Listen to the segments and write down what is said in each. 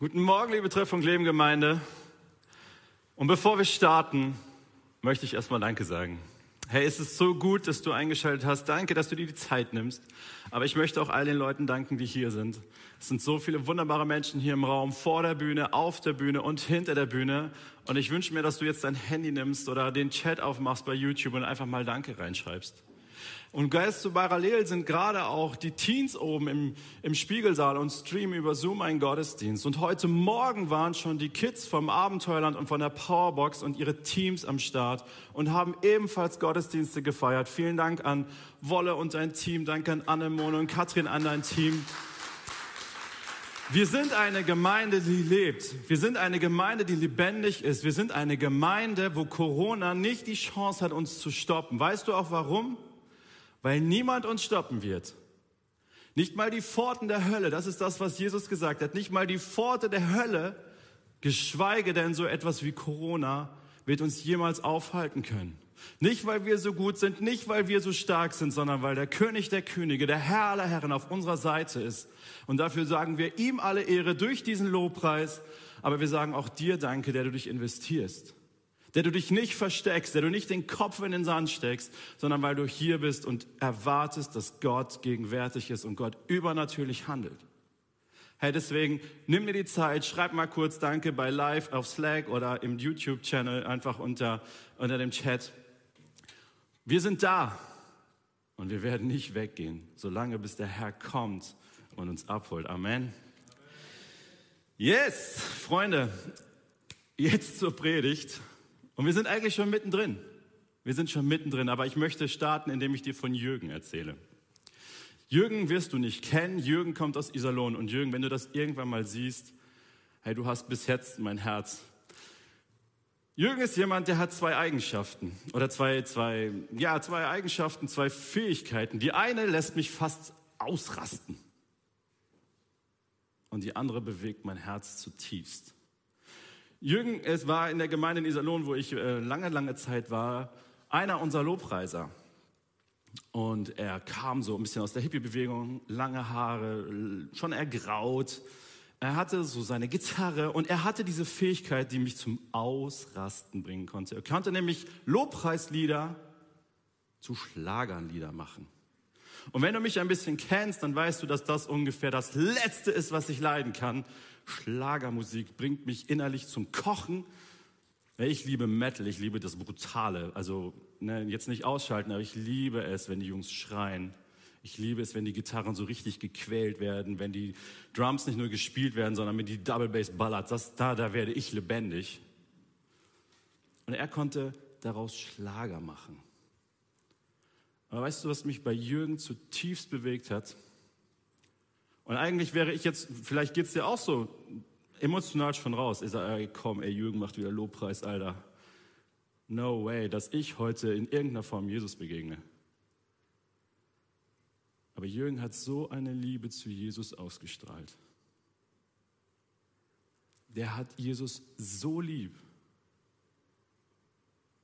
Guten Morgen, liebe Treffpunkt Leben Gemeinde. Und bevor wir starten, möchte ich erstmal Danke sagen. Hey, es ist so gut, dass du eingeschaltet hast. Danke, dass du dir die Zeit nimmst. Aber ich möchte auch all den Leuten danken, die hier sind. Es sind so viele wunderbare Menschen hier im Raum, vor der Bühne, auf der Bühne und hinter der Bühne. Und ich wünsche mir, dass du jetzt dein Handy nimmst oder den Chat aufmachst bei YouTube und einfach mal Danke reinschreibst. Und so parallel sind gerade auch die Teens oben im, im Spiegelsaal und streamen über Zoom einen Gottesdienst. Und heute Morgen waren schon die Kids vom Abenteuerland und von der Powerbox und ihre Teams am Start und haben ebenfalls Gottesdienste gefeiert. Vielen Dank an Wolle und dein Team. Danke an Annemone und Katrin an dein Team. Wir sind eine Gemeinde, die lebt. Wir sind eine Gemeinde, die lebendig ist. Wir sind eine Gemeinde, wo Corona nicht die Chance hat, uns zu stoppen. Weißt du auch warum? Weil niemand uns stoppen wird. Nicht mal die Pforten der Hölle, das ist das, was Jesus gesagt hat, nicht mal die Pforte der Hölle, geschweige denn so etwas wie Corona, wird uns jemals aufhalten können. Nicht, weil wir so gut sind, nicht, weil wir so stark sind, sondern weil der König der Könige, der Herr aller Herren auf unserer Seite ist. Und dafür sagen wir ihm alle Ehre durch diesen Lobpreis, aber wir sagen auch dir Danke, der du dich investierst der du dich nicht versteckst, der du nicht den Kopf in den Sand steckst, sondern weil du hier bist und erwartest, dass Gott gegenwärtig ist und Gott übernatürlich handelt. Hey, deswegen nimm dir die Zeit, schreib mal kurz Danke bei Live auf Slack oder im YouTube-Channel einfach unter, unter dem Chat. Wir sind da und wir werden nicht weggehen, solange bis der Herr kommt und uns abholt. Amen. Yes, Freunde, jetzt zur Predigt. Und wir sind eigentlich schon mittendrin. Wir sind schon mittendrin, aber ich möchte starten, indem ich dir von Jürgen erzähle. Jürgen wirst du nicht kennen. Jürgen kommt aus Iserlohn. Und Jürgen, wenn du das irgendwann mal siehst, hey, du hast bis jetzt mein Herz. Jürgen ist jemand, der hat zwei Eigenschaften oder zwei, zwei, ja, zwei Eigenschaften, zwei Fähigkeiten. Die eine lässt mich fast ausrasten und die andere bewegt mein Herz zutiefst. Jürgen, es war in der Gemeinde in Iserlohn, wo ich äh, lange, lange Zeit war, einer unserer Lobpreiser. Und er kam so ein bisschen aus der Hippie-Bewegung, lange Haare, schon ergraut. Er hatte so seine Gitarre und er hatte diese Fähigkeit, die mich zum Ausrasten bringen konnte. Er konnte nämlich Lobpreislieder zu Schlagerlieder machen. Und wenn du mich ein bisschen kennst, dann weißt du, dass das ungefähr das Letzte ist, was ich leiden kann. Schlagermusik bringt mich innerlich zum Kochen. Ich liebe Metal, ich liebe das Brutale. Also ne, jetzt nicht ausschalten, aber ich liebe es, wenn die Jungs schreien. Ich liebe es, wenn die Gitarren so richtig gequält werden, wenn die Drums nicht nur gespielt werden, sondern mit die Double Bass ballert. Das, da, da werde ich lebendig. Und er konnte daraus Schlager machen. Aber weißt du, was mich bei Jürgen zutiefst bewegt hat? Und eigentlich wäre ich jetzt, vielleicht geht es dir auch so, emotional schon raus. Ich sage, ey, komm, ey, Jürgen macht wieder Lobpreis, Alter. No way, dass ich heute in irgendeiner Form Jesus begegne. Aber Jürgen hat so eine Liebe zu Jesus ausgestrahlt. Der hat Jesus so lieb,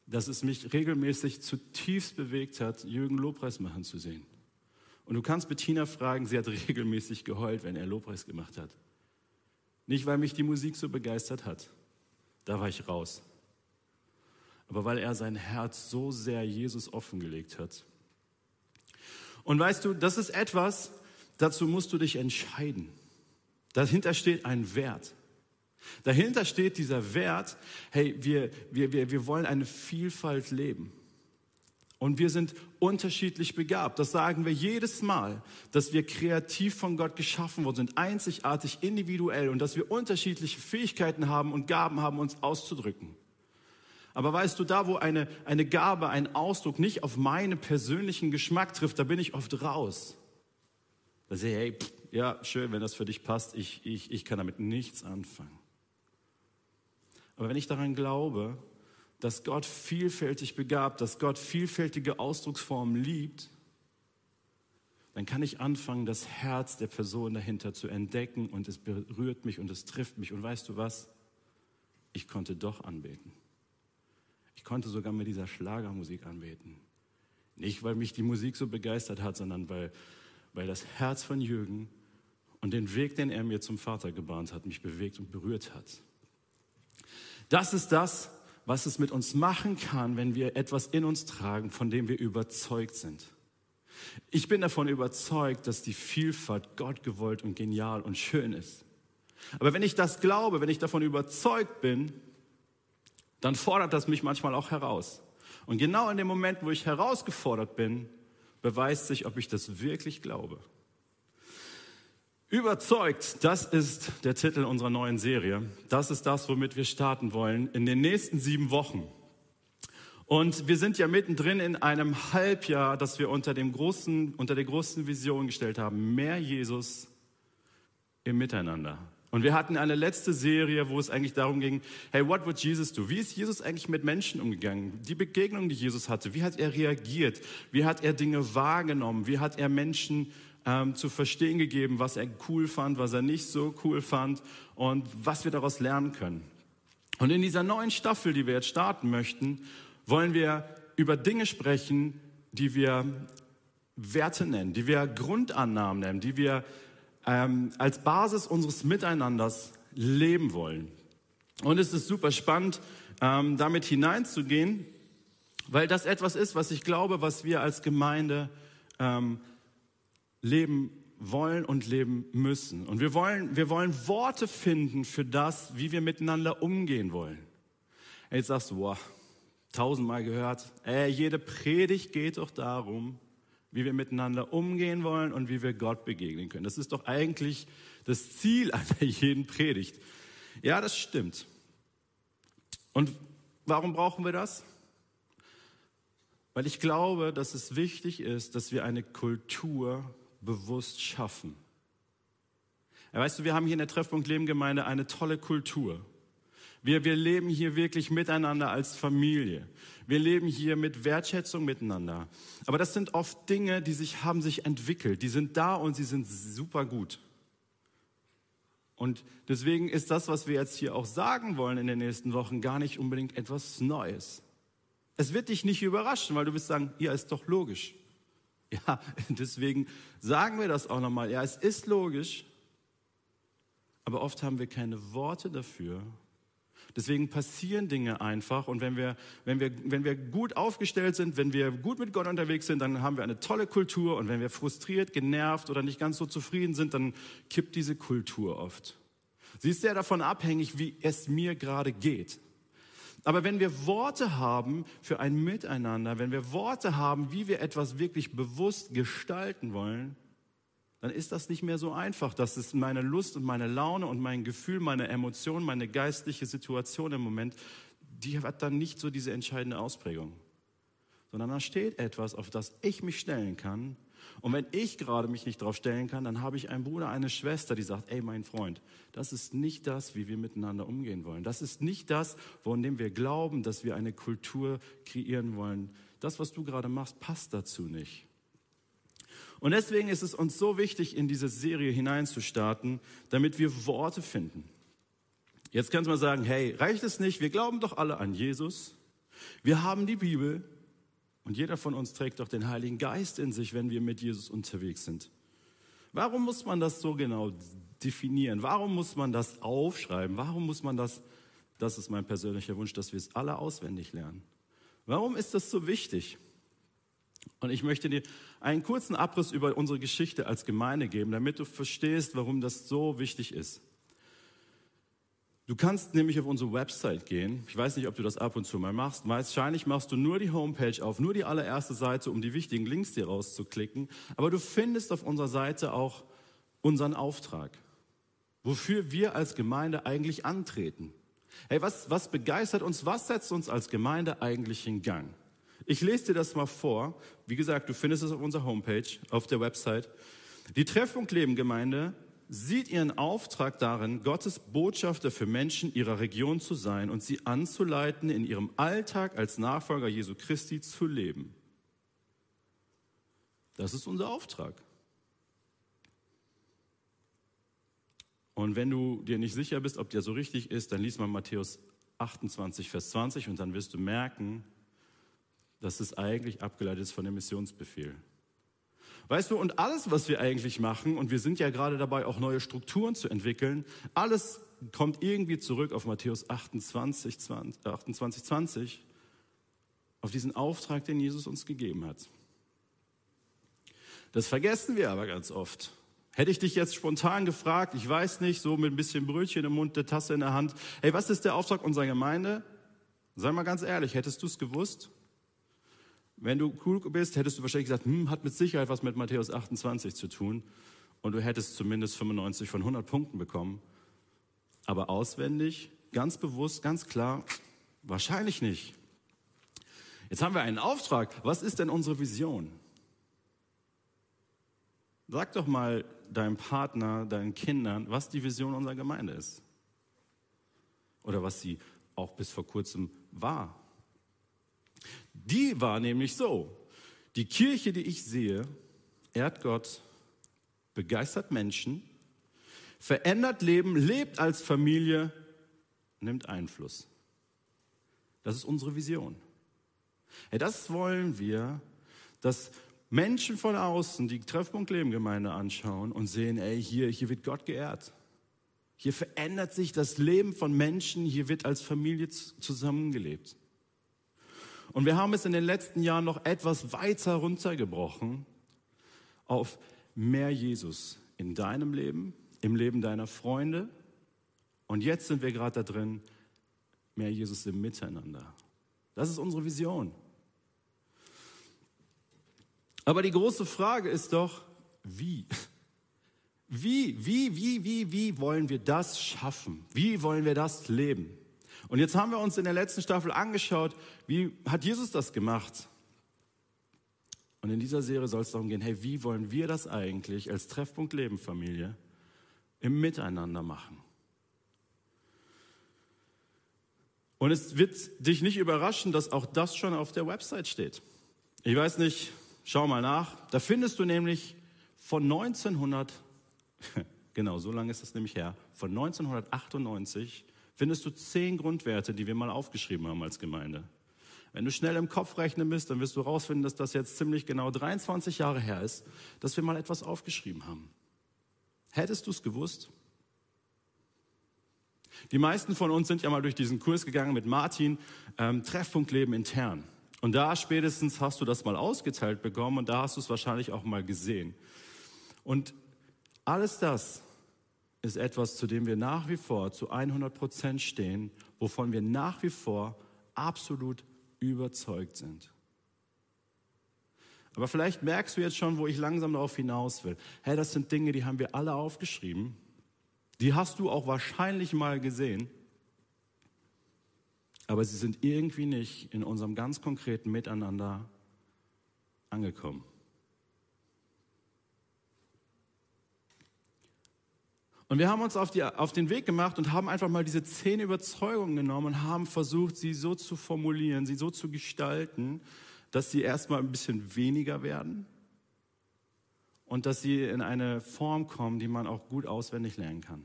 dass es mich regelmäßig zutiefst bewegt hat, Jürgen Lobpreis machen zu sehen. Und du kannst Bettina fragen, sie hat regelmäßig geheult, wenn er Lobpreis gemacht hat. Nicht, weil mich die Musik so begeistert hat, da war ich raus, aber weil er sein Herz so sehr Jesus offengelegt hat. Und weißt du, das ist etwas, dazu musst du dich entscheiden. Dahinter steht ein Wert. Dahinter steht dieser Wert, hey, wir, wir, wir, wir wollen eine Vielfalt leben. Und wir sind unterschiedlich begabt. Das sagen wir jedes Mal, dass wir kreativ von Gott geschaffen worden sind, einzigartig, individuell und dass wir unterschiedliche Fähigkeiten haben und Gaben haben, uns auszudrücken. Aber weißt du, da wo eine, eine Gabe, ein Ausdruck nicht auf meinen persönlichen Geschmack trifft, da bin ich oft raus. Da sehe ich, hey, pff, ja, schön, wenn das für dich passt, ich, ich, ich kann damit nichts anfangen. Aber wenn ich daran glaube, dass Gott vielfältig begabt, dass Gott vielfältige Ausdrucksformen liebt, dann kann ich anfangen, das Herz der Person dahinter zu entdecken und es berührt mich und es trifft mich. Und weißt du was? Ich konnte doch anbeten. Ich konnte sogar mit dieser Schlagermusik anbeten. Nicht, weil mich die Musik so begeistert hat, sondern weil, weil das Herz von Jürgen und den Weg, den er mir zum Vater gebahnt hat, mich bewegt und berührt hat. Das ist das, was es mit uns machen kann, wenn wir etwas in uns tragen, von dem wir überzeugt sind. Ich bin davon überzeugt, dass die Vielfalt Gott gewollt und genial und schön ist. Aber wenn ich das glaube, wenn ich davon überzeugt bin, dann fordert das mich manchmal auch heraus. Und genau in dem Moment, wo ich herausgefordert bin, beweist sich, ob ich das wirklich glaube. Überzeugt, das ist der Titel unserer neuen Serie. Das ist das, womit wir starten wollen in den nächsten sieben Wochen. Und wir sind ja mittendrin in einem Halbjahr, das wir unter, dem großen, unter der großen Vision gestellt haben. Mehr Jesus im Miteinander. Und wir hatten eine letzte Serie, wo es eigentlich darum ging, hey, what would Jesus do? Wie ist Jesus eigentlich mit Menschen umgegangen? Die Begegnung, die Jesus hatte, wie hat er reagiert? Wie hat er Dinge wahrgenommen? Wie hat er Menschen ähm, zu verstehen gegeben, was er cool fand, was er nicht so cool fand und was wir daraus lernen können? Und in dieser neuen Staffel, die wir jetzt starten möchten, wollen wir über Dinge sprechen, die wir Werte nennen, die wir Grundannahmen nennen, die wir ähm, als Basis unseres Miteinanders leben wollen. Und es ist super spannend, ähm, damit hineinzugehen, weil das etwas ist, was ich glaube, was wir als Gemeinde ähm, leben wollen und leben müssen. Und wir wollen, wir wollen Worte finden für das, wie wir miteinander umgehen wollen. Jetzt sagst du, wow, tausendmal gehört, ey, jede Predigt geht doch darum, wie wir miteinander umgehen wollen und wie wir Gott begegnen können. Das ist doch eigentlich das Ziel einer jeden Predigt. Ja, das stimmt. Und warum brauchen wir das? Weil ich glaube, dass es wichtig ist, dass wir eine Kultur bewusst schaffen. Weißt du, wir haben hier in der Treffpunkt Leben Gemeinde eine tolle Kultur. Wir, wir leben hier wirklich miteinander als Familie. Wir leben hier mit Wertschätzung miteinander. Aber das sind oft Dinge, die sich, haben sich entwickelt. Die sind da und sie sind super gut. Und deswegen ist das, was wir jetzt hier auch sagen wollen in den nächsten Wochen, gar nicht unbedingt etwas Neues. Es wird dich nicht überraschen, weil du wirst sagen, ja, ist doch logisch. Ja, deswegen sagen wir das auch nochmal. Ja, es ist logisch, aber oft haben wir keine Worte dafür, Deswegen passieren Dinge einfach. Und wenn wir, wenn, wir, wenn wir gut aufgestellt sind, wenn wir gut mit Gott unterwegs sind, dann haben wir eine tolle Kultur. Und wenn wir frustriert, genervt oder nicht ganz so zufrieden sind, dann kippt diese Kultur oft. Sie ist sehr davon abhängig, wie es mir gerade geht. Aber wenn wir Worte haben für ein Miteinander, wenn wir Worte haben, wie wir etwas wirklich bewusst gestalten wollen, dann ist das nicht mehr so einfach. Das ist meine Lust und meine Laune und mein Gefühl, meine Emotion, meine geistliche Situation im Moment, die hat dann nicht so diese entscheidende Ausprägung. Sondern da steht etwas, auf das ich mich stellen kann. Und wenn ich gerade mich nicht darauf stellen kann, dann habe ich einen Bruder, eine Schwester, die sagt, ey mein Freund, das ist nicht das, wie wir miteinander umgehen wollen. Das ist nicht das, von dem wir glauben, dass wir eine Kultur kreieren wollen. Das, was du gerade machst, passt dazu nicht. Und deswegen ist es uns so wichtig, in diese Serie hineinzustarten, damit wir Worte finden. Jetzt kannst du mal sagen, hey, reicht es nicht? Wir glauben doch alle an Jesus. Wir haben die Bibel. Und jeder von uns trägt doch den Heiligen Geist in sich, wenn wir mit Jesus unterwegs sind. Warum muss man das so genau definieren? Warum muss man das aufschreiben? Warum muss man das, das ist mein persönlicher Wunsch, dass wir es alle auswendig lernen. Warum ist das so wichtig? Und ich möchte dir einen kurzen Abriss über unsere Geschichte als Gemeinde geben, damit du verstehst, warum das so wichtig ist. Du kannst nämlich auf unsere Website gehen. Ich weiß nicht, ob du das ab und zu mal machst. Wahrscheinlich machst du nur die Homepage auf, nur die allererste Seite, um die wichtigen Links dir rauszuklicken. Aber du findest auf unserer Seite auch unseren Auftrag, wofür wir als Gemeinde eigentlich antreten. Hey, was, was begeistert uns? Was setzt uns als Gemeinde eigentlich in Gang? Ich lese dir das mal vor. Wie gesagt, du findest es auf unserer Homepage, auf der Website. Die Treffpunkt Leben Gemeinde sieht ihren Auftrag darin, Gottes Botschafter für Menschen ihrer Region zu sein und sie anzuleiten, in ihrem Alltag als Nachfolger Jesu Christi zu leben. Das ist unser Auftrag. Und wenn du dir nicht sicher bist, ob der so richtig ist, dann lies mal Matthäus 28, Vers 20 und dann wirst du merken, dass es eigentlich abgeleitet ist von dem Missionsbefehl. Weißt du, und alles, was wir eigentlich machen, und wir sind ja gerade dabei, auch neue Strukturen zu entwickeln, alles kommt irgendwie zurück auf Matthäus 28, 20, 28, 20, auf diesen Auftrag, den Jesus uns gegeben hat. Das vergessen wir aber ganz oft. Hätte ich dich jetzt spontan gefragt, ich weiß nicht, so mit ein bisschen Brötchen im Mund, der Tasse in der Hand, hey, was ist der Auftrag unserer Gemeinde? Sei mal ganz ehrlich, hättest du es gewusst? Wenn du cool bist, hättest du wahrscheinlich gesagt, hm, hat mit Sicherheit was mit Matthäus 28 zu tun und du hättest zumindest 95 von 100 Punkten bekommen. Aber auswendig, ganz bewusst, ganz klar, wahrscheinlich nicht. Jetzt haben wir einen Auftrag. Was ist denn unsere Vision? Sag doch mal deinem Partner, deinen Kindern, was die Vision unserer Gemeinde ist. Oder was sie auch bis vor kurzem war. Die war nämlich so. Die Kirche, die ich sehe, ehrt Gott, begeistert Menschen, verändert Leben, lebt als Familie, nimmt Einfluss. Das ist unsere Vision. Ja, das wollen wir, dass Menschen von außen die Treffpunkt Leben Gemeinde anschauen und sehen, ey, hier, hier wird Gott geehrt. Hier verändert sich das Leben von Menschen, hier wird als Familie zusammengelebt. Und wir haben es in den letzten Jahren noch etwas weiter runtergebrochen auf mehr Jesus in deinem Leben, im Leben deiner Freunde. Und jetzt sind wir gerade da drin, mehr Jesus im Miteinander. Das ist unsere Vision. Aber die große Frage ist doch, wie? Wie, wie, wie, wie, wie wollen wir das schaffen? Wie wollen wir das leben? Und jetzt haben wir uns in der letzten Staffel angeschaut, wie hat Jesus das gemacht? Und in dieser Serie soll es darum gehen, hey, wie wollen wir das eigentlich als Treffpunkt Leben Familie im Miteinander machen? Und es wird dich nicht überraschen, dass auch das schon auf der Website steht. Ich weiß nicht, Schau mal nach. Da findest du nämlich von 1900, genau, so lange ist das nämlich her, von 1998 findest du zehn Grundwerte, die wir mal aufgeschrieben haben als Gemeinde. Wenn du schnell im Kopf rechnen bist, dann wirst du herausfinden, dass das jetzt ziemlich genau 23 Jahre her ist, dass wir mal etwas aufgeschrieben haben. Hättest du es gewusst? Die meisten von uns sind ja mal durch diesen Kurs gegangen mit Martin, ähm, Treffpunkt Leben intern. Und da spätestens hast du das mal ausgeteilt bekommen und da hast du es wahrscheinlich auch mal gesehen. Und alles das ist etwas, zu dem wir nach wie vor zu 100 Prozent stehen, wovon wir nach wie vor absolut überzeugt sind. Aber vielleicht merkst du jetzt schon, wo ich langsam darauf hinaus will. Hey, das sind Dinge, die haben wir alle aufgeschrieben. Die hast du auch wahrscheinlich mal gesehen aber sie sind irgendwie nicht in unserem ganz konkreten Miteinander angekommen. Und wir haben uns auf, die, auf, den Weg gemacht und haben einfach mal diese zehn Überzeugungen genommen und haben versucht, sie so zu formulieren, sie so zu gestalten, dass sie erstmal ein bisschen weniger werden und dass sie in eine Form kommen, die man auch gut auswendig lernen kann.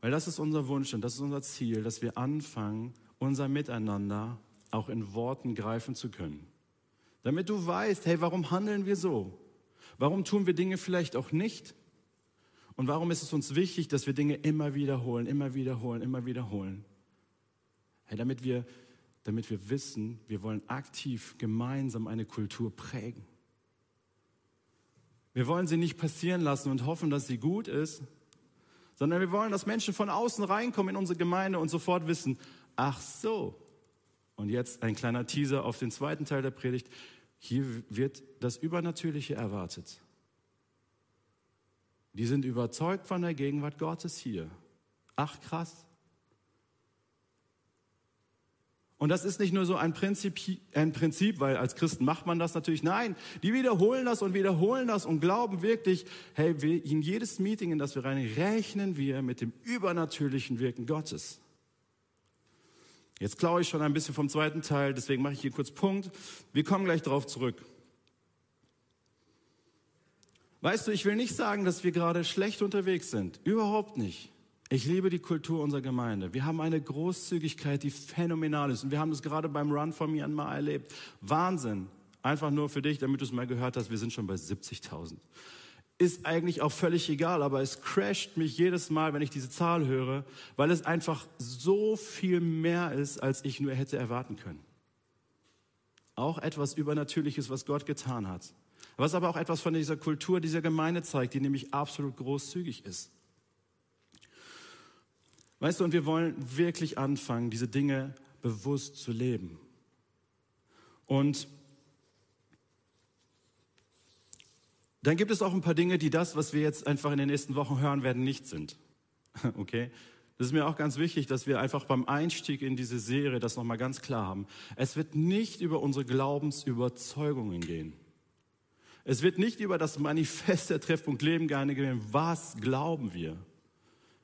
Weil das ist unser Wunsch und das ist unser Ziel, dass wir anfangen, unser Miteinander auch in Worten greifen zu können. Damit du weißt, hey, warum handeln wir so? Warum tun wir Dinge vielleicht auch nicht? Und warum ist es uns wichtig, dass wir Dinge immer wiederholen, immer wiederholen, immer wiederholen? Hey, damit wir, damit wir wissen, wir wollen aktiv gemeinsam eine Kultur prägen. Wir wollen sie nicht passieren lassen und hoffen, dass sie gut ist, sondern wir wollen, dass Menschen von außen reinkommen in unsere Gemeinde und sofort wissen, ach so. Und jetzt ein kleiner Teaser auf den zweiten Teil der Predigt. Hier wird das Übernatürliche erwartet. Die sind überzeugt von der Gegenwart Gottes hier. Ach krass. Und das ist nicht nur so ein Prinzip, ein Prinzip, weil als Christen macht man das natürlich. Nein, die wiederholen das und wiederholen das und glauben wirklich, hey, in jedes Meeting, in das wir rein, rechnen wir mit dem übernatürlichen Wirken Gottes. Jetzt klaue ich schon ein bisschen vom zweiten Teil, deswegen mache ich hier kurz Punkt. Wir kommen gleich darauf zurück. Weißt du, ich will nicht sagen, dass wir gerade schlecht unterwegs sind. Überhaupt nicht. Ich liebe die Kultur unserer Gemeinde. Wir haben eine Großzügigkeit, die phänomenal ist. Und wir haben das gerade beim Run von Myanmar erlebt. Wahnsinn. einfach nur für dich, damit du es mal gehört hast, wir sind schon bei 70.000. Ist eigentlich auch völlig egal, aber es crasht mich jedes Mal, wenn ich diese Zahl höre, weil es einfach so viel mehr ist, als ich nur hätte erwarten können. Auch etwas Übernatürliches, was Gott getan hat. Was aber auch etwas von dieser Kultur dieser Gemeinde zeigt, die nämlich absolut großzügig ist. Weißt du, und wir wollen wirklich anfangen, diese Dinge bewusst zu leben. Und dann gibt es auch ein paar Dinge, die das, was wir jetzt einfach in den nächsten Wochen hören werden, nicht sind. Okay? Das ist mir auch ganz wichtig, dass wir einfach beim Einstieg in diese Serie das nochmal ganz klar haben. Es wird nicht über unsere Glaubensüberzeugungen gehen. Es wird nicht über das Manifest der Treffpunkt Leben gehen. Was glauben wir?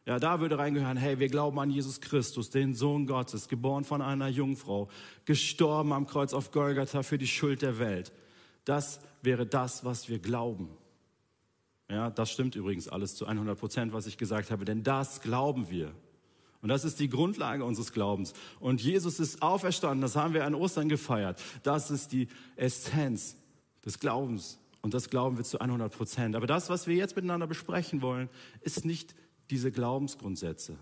Ja, da würde reingehören, hey, wir glauben an Jesus Christus, den Sohn Gottes, geboren von einer Jungfrau, gestorben am Kreuz auf Golgatha für die Schuld der Welt. Das wäre das, was wir glauben. Ja, das stimmt übrigens alles zu 100 Prozent, was ich gesagt habe, denn das glauben wir. Und das ist die Grundlage unseres Glaubens. Und Jesus ist auferstanden, das haben wir an Ostern gefeiert. Das ist die Essenz des Glaubens. Und das glauben wir zu 100 Prozent. Aber das, was wir jetzt miteinander besprechen wollen, ist nicht diese Glaubensgrundsätze.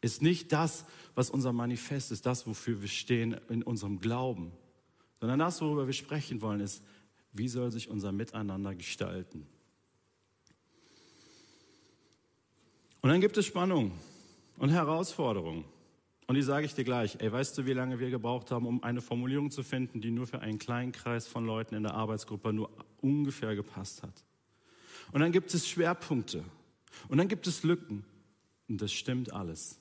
Ist nicht das, was unser Manifest ist, das, wofür wir stehen in unserem Glauben. Sondern das, worüber wir sprechen wollen, ist, wie soll sich unser Miteinander gestalten? Und dann gibt es Spannung und Herausforderungen. Und die sage ich dir gleich. Ey, weißt du, wie lange wir gebraucht haben, um eine Formulierung zu finden, die nur für einen kleinen Kreis von Leuten in der Arbeitsgruppe nur ungefähr gepasst hat? Und dann gibt es Schwerpunkte. Und dann gibt es Lücken. Und das stimmt alles.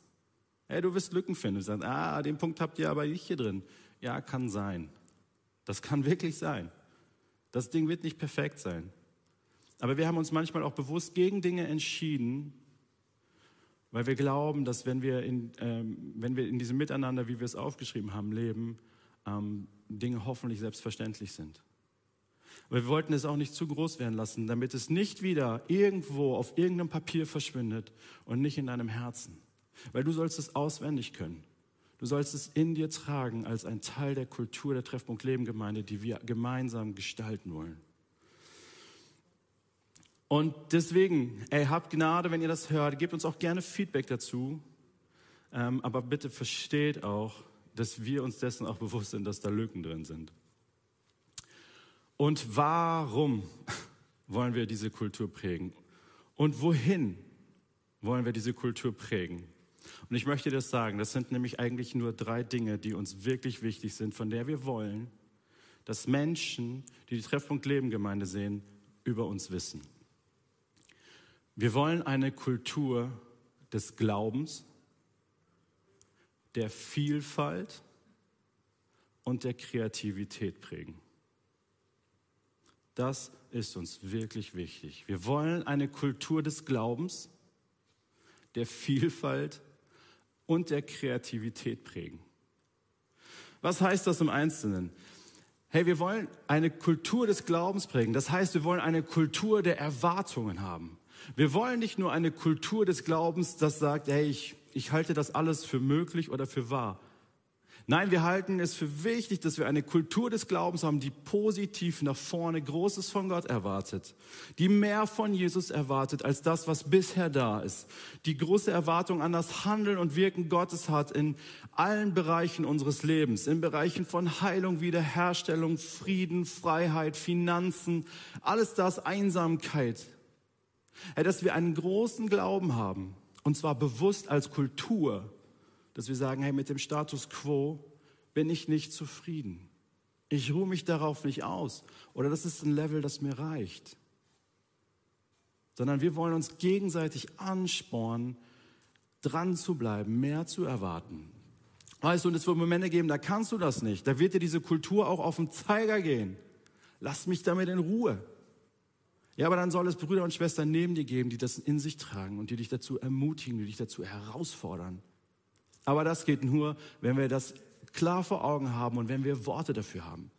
Hey, du wirst Lücken finden. Du sagst, ah, den Punkt habt ihr aber nicht hier drin. Ja, kann sein. Das kann wirklich sein. Das Ding wird nicht perfekt sein. Aber wir haben uns manchmal auch bewusst gegen Dinge entschieden, weil wir glauben, dass wenn wir in, ähm, wenn wir in diesem Miteinander, wie wir es aufgeschrieben haben, leben, ähm, Dinge hoffentlich selbstverständlich sind. Aber wir wollten es auch nicht zu groß werden lassen, damit es nicht wieder irgendwo auf irgendeinem Papier verschwindet und nicht in deinem Herzen. Weil du sollst es auswendig können. Du sollst es in dir tragen als ein Teil der Kultur der Treffpunkt Leben Gemeinde, die wir gemeinsam gestalten wollen. Und deswegen, ey, habt Gnade, wenn ihr das hört. Gebt uns auch gerne Feedback dazu. Ähm, aber bitte versteht auch, dass wir uns dessen auch bewusst sind, dass da Lücken drin sind. Und warum wollen wir diese Kultur prägen? Und wohin wollen wir diese Kultur prägen? Und ich möchte das sagen, das sind nämlich eigentlich nur drei Dinge, die uns wirklich wichtig sind, von der wir wollen, dass Menschen, die die Treffpunkt Leben Gemeinde sehen, über uns wissen. Wir wollen eine Kultur des Glaubens, der Vielfalt und der Kreativität prägen. Das ist uns wirklich wichtig. Wir wollen eine Kultur des Glaubens, der Vielfalt und der Kreativität prägen. Was heißt das im Einzelnen? Hey, wir wollen eine Kultur des Glaubens prägen. Das heißt, wir wollen eine Kultur der Erwartungen haben. Wir wollen nicht nur eine Kultur des Glaubens, das sagt, hey, ich, ich halte das alles für möglich oder für wahr. Nein, wir halten es für wichtig, dass wir eine Kultur des Glaubens haben, die positiv nach vorne Großes von Gott erwartet, die mehr von Jesus erwartet als das, was bisher da ist, die große Erwartung an das Handeln und Wirken Gottes hat in allen Bereichen unseres Lebens, in Bereichen von Heilung, Wiederherstellung, Frieden, Freiheit, Finanzen, alles das, Einsamkeit. Dass wir einen großen Glauben haben, und zwar bewusst als Kultur, dass wir sagen, hey, mit dem Status quo bin ich nicht zufrieden. Ich ruhe mich darauf nicht aus. Oder das ist ein Level, das mir reicht. Sondern wir wollen uns gegenseitig anspornen, dran zu bleiben, mehr zu erwarten. Weißt du, und es wird Momente geben, da kannst du das nicht. Da wird dir diese Kultur auch auf den Zeiger gehen. Lass mich damit in Ruhe. Ja, aber dann soll es Brüder und Schwestern neben dir geben, die das in sich tragen und die dich dazu ermutigen, die dich dazu herausfordern. Aber das geht nur, wenn wir das klar vor Augen haben und wenn wir Worte dafür haben.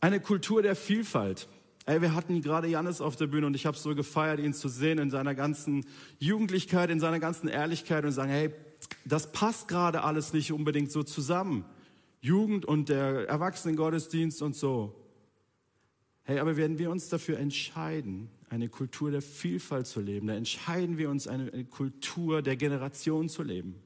Eine Kultur der Vielfalt. Ey, wir hatten gerade Janis auf der Bühne und ich habe so gefeiert, ihn zu sehen in seiner ganzen Jugendlichkeit, in seiner ganzen Ehrlichkeit und sagen, hey, das passt gerade alles nicht unbedingt so zusammen. Jugend und der Erwachsenengottesdienst und so. Hey, aber werden wir uns dafür entscheiden, eine Kultur der Vielfalt zu leben, dann entscheiden wir uns, eine, eine Kultur der Generation zu leben.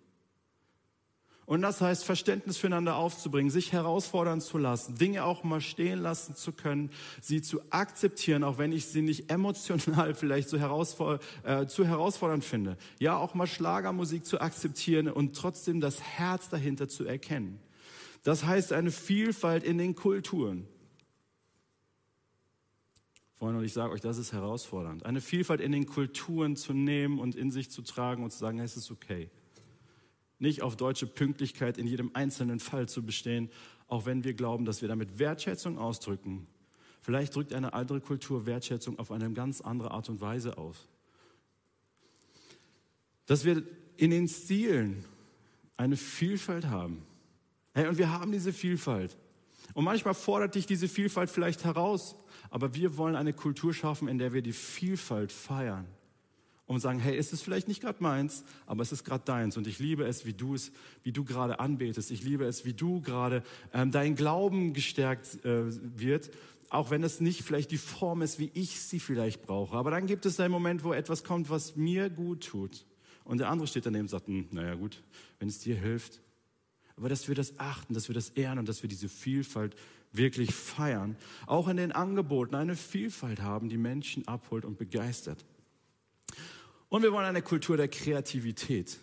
Und das heißt, Verständnis füreinander aufzubringen, sich herausfordern zu lassen, Dinge auch mal stehen lassen zu können, sie zu akzeptieren, auch wenn ich sie nicht emotional vielleicht so herausfor äh, zu herausfordernd finde. Ja, auch mal Schlagermusik zu akzeptieren und trotzdem das Herz dahinter zu erkennen. Das heißt eine Vielfalt in den Kulturen. Freunde, und ich sage euch, das ist herausfordernd. Eine Vielfalt in den Kulturen zu nehmen und in sich zu tragen und zu sagen, es ist okay nicht auf deutsche Pünktlichkeit in jedem einzelnen Fall zu bestehen, auch wenn wir glauben, dass wir damit Wertschätzung ausdrücken. Vielleicht drückt eine andere Kultur Wertschätzung auf eine ganz andere Art und Weise aus. Dass wir in den Stilen eine Vielfalt haben. Hey, und wir haben diese Vielfalt. Und manchmal fordert dich diese Vielfalt vielleicht heraus, aber wir wollen eine Kultur schaffen, in der wir die Vielfalt feiern und sagen, hey, es ist vielleicht nicht gerade meins, aber es ist gerade deins und ich liebe es, wie du es, wie du gerade anbetest. Ich liebe es, wie du gerade ähm, dein Glauben gestärkt äh, wird, auch wenn es nicht vielleicht die Form ist, wie ich sie vielleicht brauche. Aber dann gibt es einen Moment, wo etwas kommt, was mir gut tut. Und der andere steht daneben und sagt, hm, naja gut, wenn es dir hilft. Aber dass wir das achten, dass wir das ehren und dass wir diese Vielfalt wirklich feiern. Auch in den Angeboten eine Vielfalt haben, die Menschen abholt und begeistert. Und wir wollen eine Kultur der Kreativität.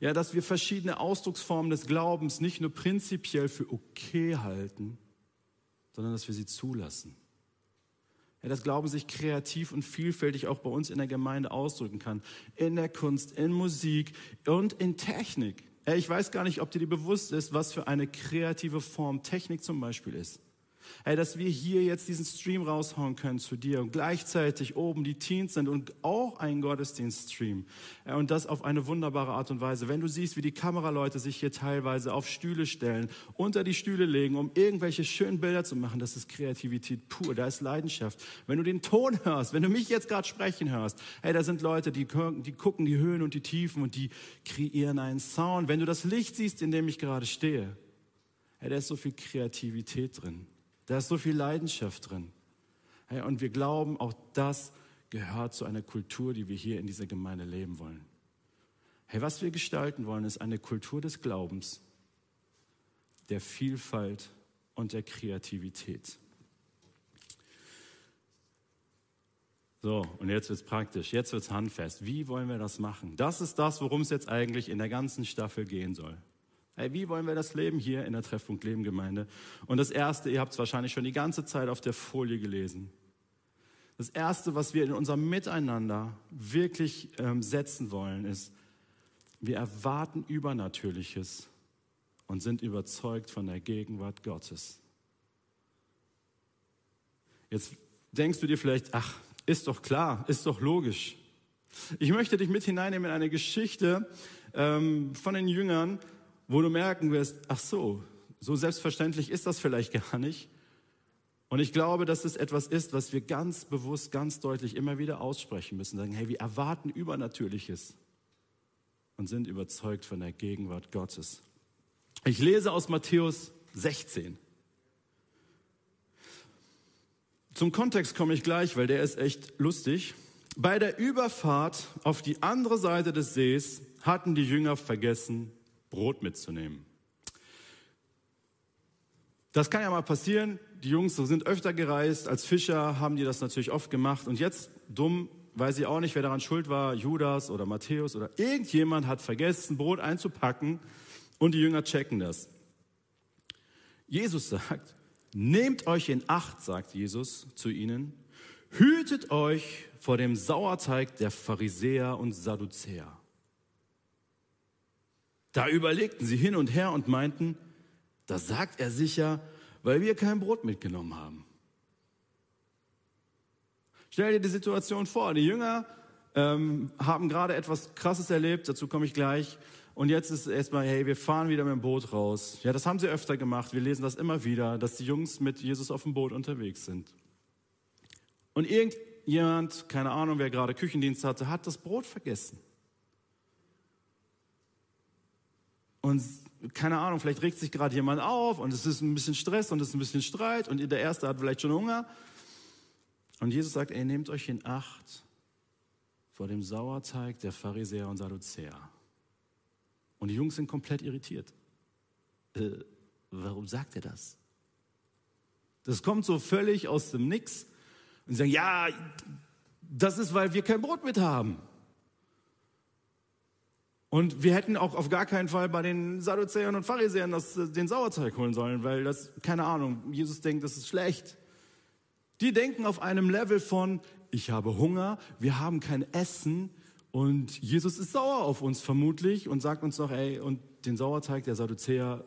Ja, dass wir verschiedene Ausdrucksformen des Glaubens nicht nur prinzipiell für okay halten, sondern dass wir sie zulassen. Ja, dass Glauben sich kreativ und vielfältig auch bei uns in der Gemeinde ausdrücken kann. In der Kunst, in Musik und in Technik. Ja, ich weiß gar nicht, ob dir die bewusst ist, was für eine kreative Form Technik zum Beispiel ist. Hey, dass wir hier jetzt diesen Stream raushauen können zu dir und gleichzeitig oben die Teens sind und auch ein Gottesdienststream. Und das auf eine wunderbare Art und Weise. Wenn du siehst, wie die Kameraleute sich hier teilweise auf Stühle stellen, unter die Stühle legen, um irgendwelche schönen Bilder zu machen, das ist Kreativität pur, da ist Leidenschaft. Wenn du den Ton hörst, wenn du mich jetzt gerade sprechen hörst, hey, da sind Leute, die, die gucken die Höhen und die Tiefen und die kreieren einen Sound. Wenn du das Licht siehst, in dem ich gerade stehe, hey, da ist so viel Kreativität drin. Da ist so viel Leidenschaft drin. Und wir glauben, auch das gehört zu einer Kultur, die wir hier in dieser Gemeinde leben wollen. Hey, was wir gestalten wollen, ist eine Kultur des Glaubens, der Vielfalt und der Kreativität. So, und jetzt wird es praktisch, jetzt wird es handfest. Wie wollen wir das machen? Das ist das, worum es jetzt eigentlich in der ganzen Staffel gehen soll. Hey, wie wollen wir das leben hier in der Treffpunkt Leben Gemeinde? Und das erste, ihr habt es wahrscheinlich schon die ganze Zeit auf der Folie gelesen. Das erste, was wir in unserem Miteinander wirklich ähm, setzen wollen, ist, wir erwarten Übernatürliches und sind überzeugt von der Gegenwart Gottes. Jetzt denkst du dir vielleicht, ach, ist doch klar, ist doch logisch. Ich möchte dich mit hineinnehmen in eine Geschichte ähm, von den Jüngern, wo du merken wirst, ach so, so selbstverständlich ist das vielleicht gar nicht. Und ich glaube, dass es etwas ist, was wir ganz bewusst, ganz deutlich immer wieder aussprechen müssen. Sagen, hey, wir erwarten Übernatürliches und sind überzeugt von der Gegenwart Gottes. Ich lese aus Matthäus 16. Zum Kontext komme ich gleich, weil der ist echt lustig. Bei der Überfahrt auf die andere Seite des Sees hatten die Jünger vergessen, Brot mitzunehmen. Das kann ja mal passieren. Die Jungs sind öfter gereist. Als Fischer haben die das natürlich oft gemacht. Und jetzt, dumm, weiß ich auch nicht, wer daran schuld war, Judas oder Matthäus oder irgendjemand hat vergessen, Brot einzupacken. Und die Jünger checken das. Jesus sagt, nehmt euch in Acht, sagt Jesus zu ihnen, hütet euch vor dem Sauerteig der Pharisäer und Sadduzäer. Da überlegten sie hin und her und meinten, das sagt er sicher, weil wir kein Brot mitgenommen haben. Stell dir die Situation vor, die Jünger ähm, haben gerade etwas Krasses erlebt, dazu komme ich gleich. Und jetzt ist erstmal, hey, wir fahren wieder mit dem Boot raus. Ja, das haben sie öfter gemacht. Wir lesen das immer wieder, dass die Jungs mit Jesus auf dem Boot unterwegs sind. Und irgendjemand, keine Ahnung, wer gerade Küchendienst hatte, hat das Brot vergessen. Und keine Ahnung, vielleicht regt sich gerade jemand auf und es ist ein bisschen Stress und es ist ein bisschen Streit und der Erste hat vielleicht schon Hunger. Und Jesus sagt, ey, nehmt euch in Acht vor dem Sauerteig der Pharisäer und Sadduzäer. Und die Jungs sind komplett irritiert. Äh, warum sagt er das? Das kommt so völlig aus dem Nix. Und sie sagen, ja, das ist, weil wir kein Brot mit haben. Und wir hätten auch auf gar keinen Fall bei den Sadduzäern und Pharisäern das, äh, den Sauerteig holen sollen, weil das, keine Ahnung, Jesus denkt, das ist schlecht. Die denken auf einem Level von, ich habe Hunger, wir haben kein Essen und Jesus ist sauer auf uns vermutlich und sagt uns noch, ey, und den Sauerteig der Sadduzäer,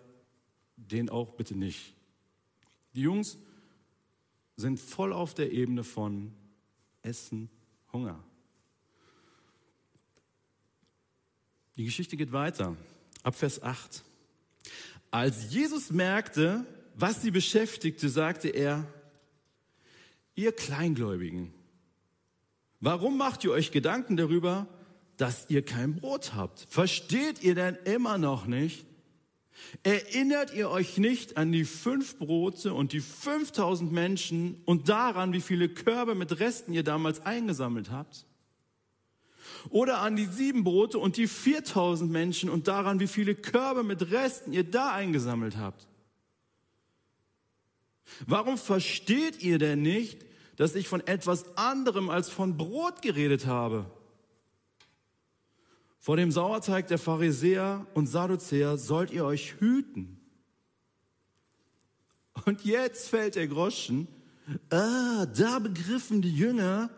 den auch bitte nicht. Die Jungs sind voll auf der Ebene von Essen, Hunger. Die Geschichte geht weiter. Ab Vers 8. Als Jesus merkte, was sie beschäftigte, sagte er, ihr Kleingläubigen, warum macht ihr euch Gedanken darüber, dass ihr kein Brot habt? Versteht ihr denn immer noch nicht, Erinnert ihr euch nicht an die fünf Brote und die 5000 Menschen und daran, wie viele Körbe mit Resten ihr damals eingesammelt habt? Oder an die sieben Brote und die 4000 Menschen und daran, wie viele Körbe mit Resten ihr da eingesammelt habt? Warum versteht ihr denn nicht, dass ich von etwas anderem als von Brot geredet habe? Vor dem Sauerteig der Pharisäer und Sadduzäer sollt ihr euch hüten. Und jetzt fällt der Groschen. Ah, da begriffen die Jünger,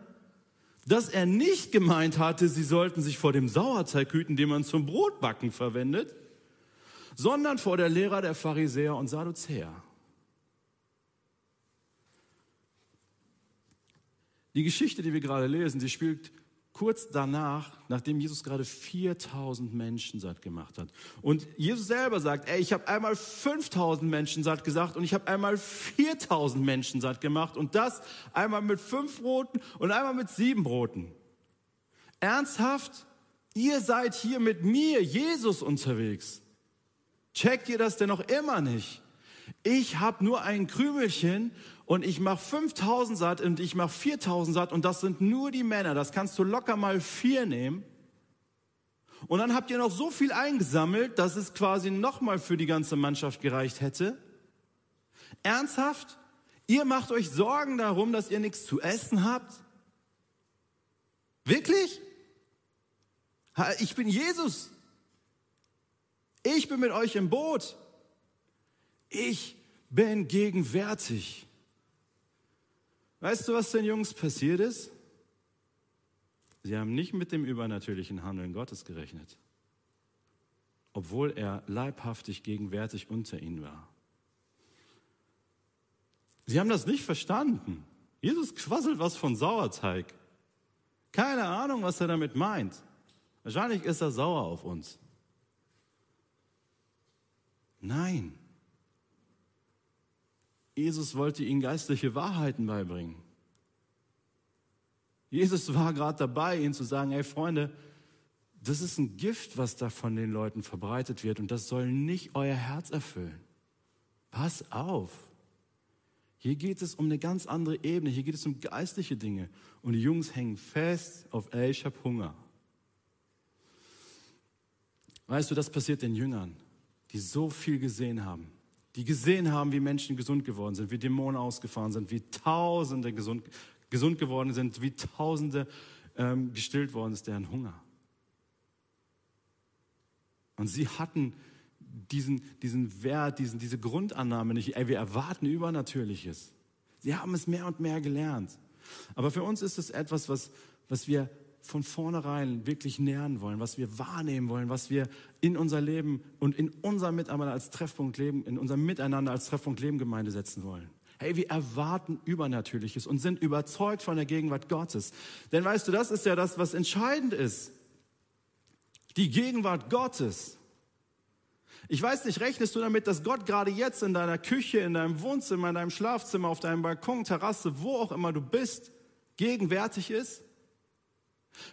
dass er nicht gemeint hatte, sie sollten sich vor dem Sauerteig hüten, den man zum Brotbacken verwendet, sondern vor der Lehrer der Pharisäer und Sadduzäer. Die Geschichte, die wir gerade lesen, die spielt kurz danach, nachdem Jesus gerade 4000 Menschen satt gemacht hat. Und Jesus selber sagt, ey, ich habe einmal 5000 Menschen satt gesagt und ich habe einmal 4000 Menschen satt gemacht und das einmal mit fünf Broten und einmal mit sieben Broten. Ernsthaft? Ihr seid hier mit mir, Jesus, unterwegs. Checkt ihr das denn noch immer nicht? Ich habe nur ein Krümelchen und ich mache 5000 satt und ich mache 4000 satt und das sind nur die Männer. Das kannst du locker mal vier nehmen. Und dann habt ihr noch so viel eingesammelt, dass es quasi nochmal für die ganze Mannschaft gereicht hätte. Ernsthaft? Ihr macht euch Sorgen darum, dass ihr nichts zu essen habt? Wirklich? Ich bin Jesus. Ich bin mit euch im Boot. Ich bin gegenwärtig. Weißt du, was den Jungs passiert ist? Sie haben nicht mit dem übernatürlichen Handeln Gottes gerechnet, obwohl er leibhaftig gegenwärtig unter ihnen war. Sie haben das nicht verstanden. Jesus quasselt was von Sauerteig. Keine Ahnung, was er damit meint. Wahrscheinlich ist er sauer auf uns. Nein. Jesus wollte ihnen geistliche Wahrheiten beibringen. Jesus war gerade dabei, ihnen zu sagen, hey Freunde, das ist ein Gift, was da von den Leuten verbreitet wird und das soll nicht euer Herz erfüllen. Pass auf. Hier geht es um eine ganz andere Ebene, hier geht es um geistliche Dinge. Und die Jungs hängen fest auf, ey, ich hab Hunger. Weißt du, das passiert den Jüngern, die so viel gesehen haben die gesehen haben, wie Menschen gesund geworden sind, wie Dämonen ausgefahren sind, wie Tausende gesund, gesund geworden sind, wie Tausende ähm, gestillt worden ist, deren Hunger. Und sie hatten diesen, diesen Wert, diesen, diese Grundannahme nicht, ey, wir erwarten Übernatürliches. Sie haben es mehr und mehr gelernt. Aber für uns ist es etwas, was, was wir von vornherein wirklich nähern wollen, was wir wahrnehmen wollen, was wir in unser Leben und in unser Miteinander als Treffpunkt Leben, in unser Miteinander als Treffpunkt Leben Gemeinde setzen wollen. Hey, wir erwarten Übernatürliches und sind überzeugt von der Gegenwart Gottes. Denn weißt du, das ist ja das, was entscheidend ist. Die Gegenwart Gottes. Ich weiß nicht, rechnest du damit, dass Gott gerade jetzt in deiner Küche, in deinem Wohnzimmer, in deinem Schlafzimmer, auf deinem Balkon, Terrasse, wo auch immer du bist, gegenwärtig ist?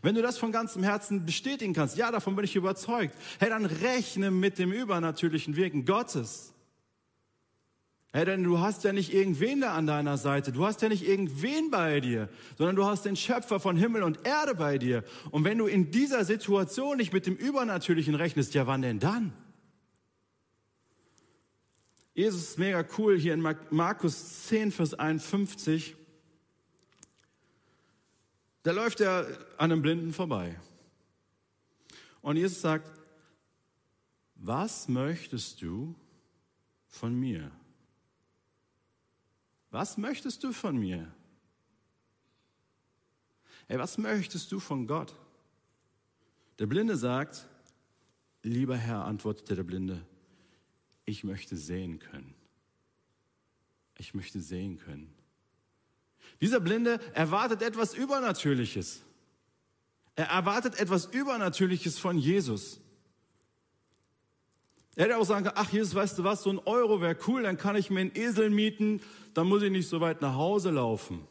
Wenn du das von ganzem Herzen bestätigen kannst, ja, davon bin ich überzeugt, hey, dann rechne mit dem übernatürlichen Wirken Gottes. Hey, denn du hast ja nicht irgendwen da an deiner Seite, du hast ja nicht irgendwen bei dir, sondern du hast den Schöpfer von Himmel und Erde bei dir. Und wenn du in dieser Situation nicht mit dem Übernatürlichen rechnest, ja, wann denn dann? Jesus ist mega cool hier in Markus 10, Vers 51. Da läuft er an einem Blinden vorbei. Und Jesus sagt, was möchtest du von mir? Was möchtest du von mir? Hey, was möchtest du von Gott? Der Blinde sagt, lieber Herr, antwortete der Blinde, ich möchte sehen können. Ich möchte sehen können. Dieser Blinde erwartet etwas Übernatürliches. Er erwartet etwas Übernatürliches von Jesus. Er hätte auch sagen können, ach Jesus, weißt du was, so ein Euro wäre cool, dann kann ich mir einen Esel mieten, dann muss ich nicht so weit nach Hause laufen.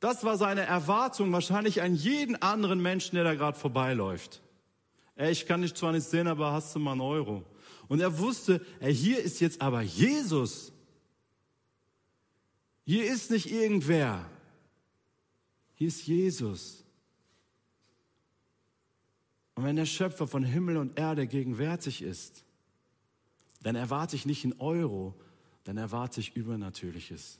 Das war seine Erwartung wahrscheinlich an jeden anderen Menschen, der da gerade vorbeiläuft. Ey, ich kann dich zwar nicht sehen, aber hast du mal einen Euro? Und er wusste, ey, hier ist jetzt aber Jesus. Hier ist nicht irgendwer. Hier ist Jesus. Und wenn der Schöpfer von Himmel und Erde gegenwärtig ist, dann erwarte ich nicht einen Euro, dann erwarte ich Übernatürliches.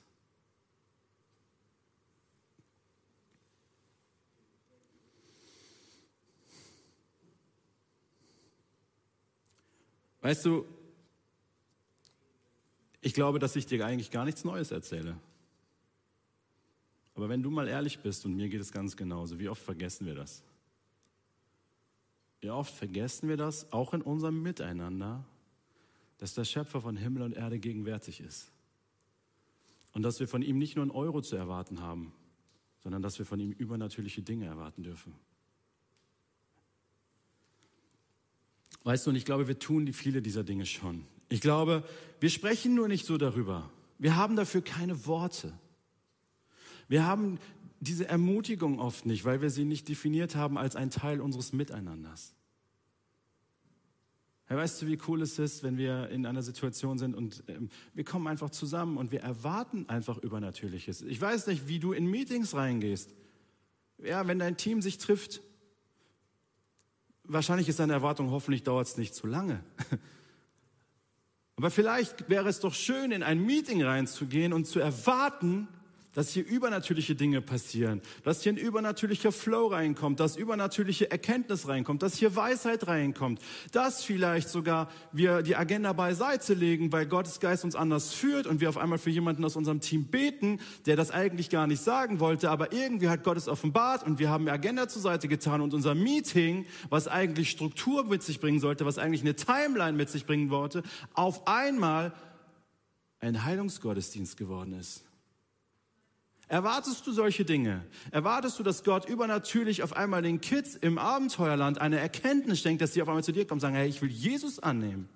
Weißt du, ich glaube, dass ich dir eigentlich gar nichts Neues erzähle. Aber wenn du mal ehrlich bist, und mir geht es ganz genauso, wie oft vergessen wir das? Wie oft vergessen wir das, auch in unserem Miteinander, dass der Schöpfer von Himmel und Erde gegenwärtig ist. Und dass wir von ihm nicht nur einen Euro zu erwarten haben, sondern dass wir von ihm übernatürliche Dinge erwarten dürfen. Weißt du, und ich glaube, wir tun die viele dieser Dinge schon. Ich glaube, wir sprechen nur nicht so darüber. Wir haben dafür keine Worte. Wir haben diese Ermutigung oft nicht, weil wir sie nicht definiert haben als ein Teil unseres Miteinanders. Hey, weißt du, wie cool es ist, wenn wir in einer Situation sind und ähm, wir kommen einfach zusammen und wir erwarten einfach Übernatürliches. Ich weiß nicht, wie du in Meetings reingehst. Ja, wenn dein Team sich trifft, wahrscheinlich ist deine Erwartung, hoffentlich dauert es nicht zu lange. Aber vielleicht wäre es doch schön, in ein Meeting reinzugehen und zu erwarten, dass hier übernatürliche Dinge passieren, dass hier ein übernatürlicher Flow reinkommt, dass übernatürliche Erkenntnis reinkommt, dass hier Weisheit reinkommt, dass vielleicht sogar wir die Agenda beiseite legen, weil Gottes Geist uns anders führt und wir auf einmal für jemanden aus unserem Team beten, der das eigentlich gar nicht sagen wollte, aber irgendwie hat Gott es offenbart und wir haben die Agenda zur Seite getan und unser Meeting, was eigentlich Struktur mit sich bringen sollte, was eigentlich eine Timeline mit sich bringen wollte, auf einmal ein Heilungsgottesdienst geworden ist. Erwartest du solche Dinge? Erwartest du, dass Gott übernatürlich auf einmal den Kids im Abenteuerland eine Erkenntnis schenkt, dass sie auf einmal zu dir kommen und sagen, hey, ich will Jesus annehmen?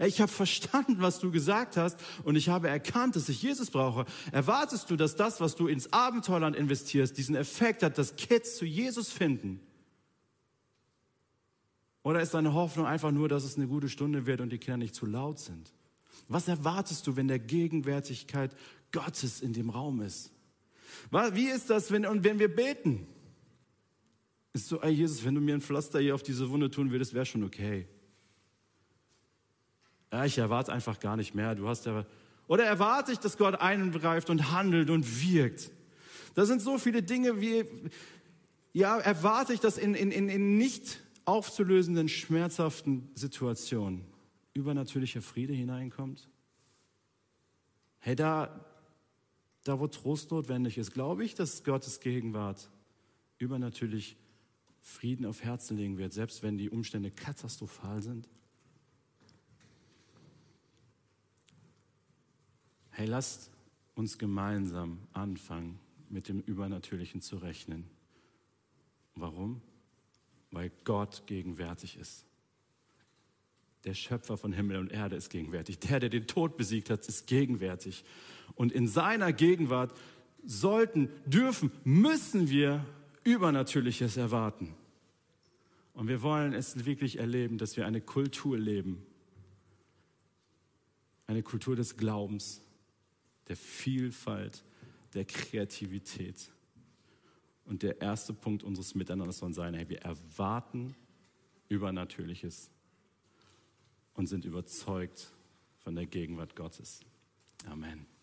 Ich habe verstanden, was du gesagt hast und ich habe erkannt, dass ich Jesus brauche. Erwartest du, dass das, was du ins Abenteuerland investierst, diesen Effekt hat, dass Kids zu Jesus finden? Oder ist deine Hoffnung einfach nur, dass es eine gute Stunde wird und die Kinder nicht zu laut sind? Was erwartest du, wenn der Gegenwärtigkeit Gottes in dem Raum ist. Wie ist das, wenn, und wenn wir beten? Ist so, ey Jesus, wenn du mir ein Pflaster hier auf diese Wunde tun würdest, wäre schon okay. Ja, ich erwarte einfach gar nicht mehr. Du hast ja, oder erwarte ich, dass Gott eingreift und handelt und wirkt? Da sind so viele Dinge, wie, ja, erwarte ich, dass in, in, in, in nicht aufzulösenden, schmerzhaften Situationen übernatürlicher Friede hineinkommt? Hey, da, da wo Trost notwendig ist, glaube ich, dass Gottes Gegenwart übernatürlich Frieden auf Herzen legen wird, selbst wenn die Umstände katastrophal sind. Hey, lasst uns gemeinsam anfangen, mit dem Übernatürlichen zu rechnen. Warum? Weil Gott gegenwärtig ist. Der Schöpfer von Himmel und Erde ist gegenwärtig. Der, der den Tod besiegt hat, ist gegenwärtig. Und in seiner Gegenwart sollten, dürfen, müssen wir Übernatürliches erwarten. Und wir wollen es wirklich erleben, dass wir eine Kultur leben. Eine Kultur des Glaubens, der Vielfalt, der Kreativität. Und der erste Punkt unseres Miteinanders soll sein, hey, wir erwarten Übernatürliches und sind überzeugt von der Gegenwart Gottes. Amen.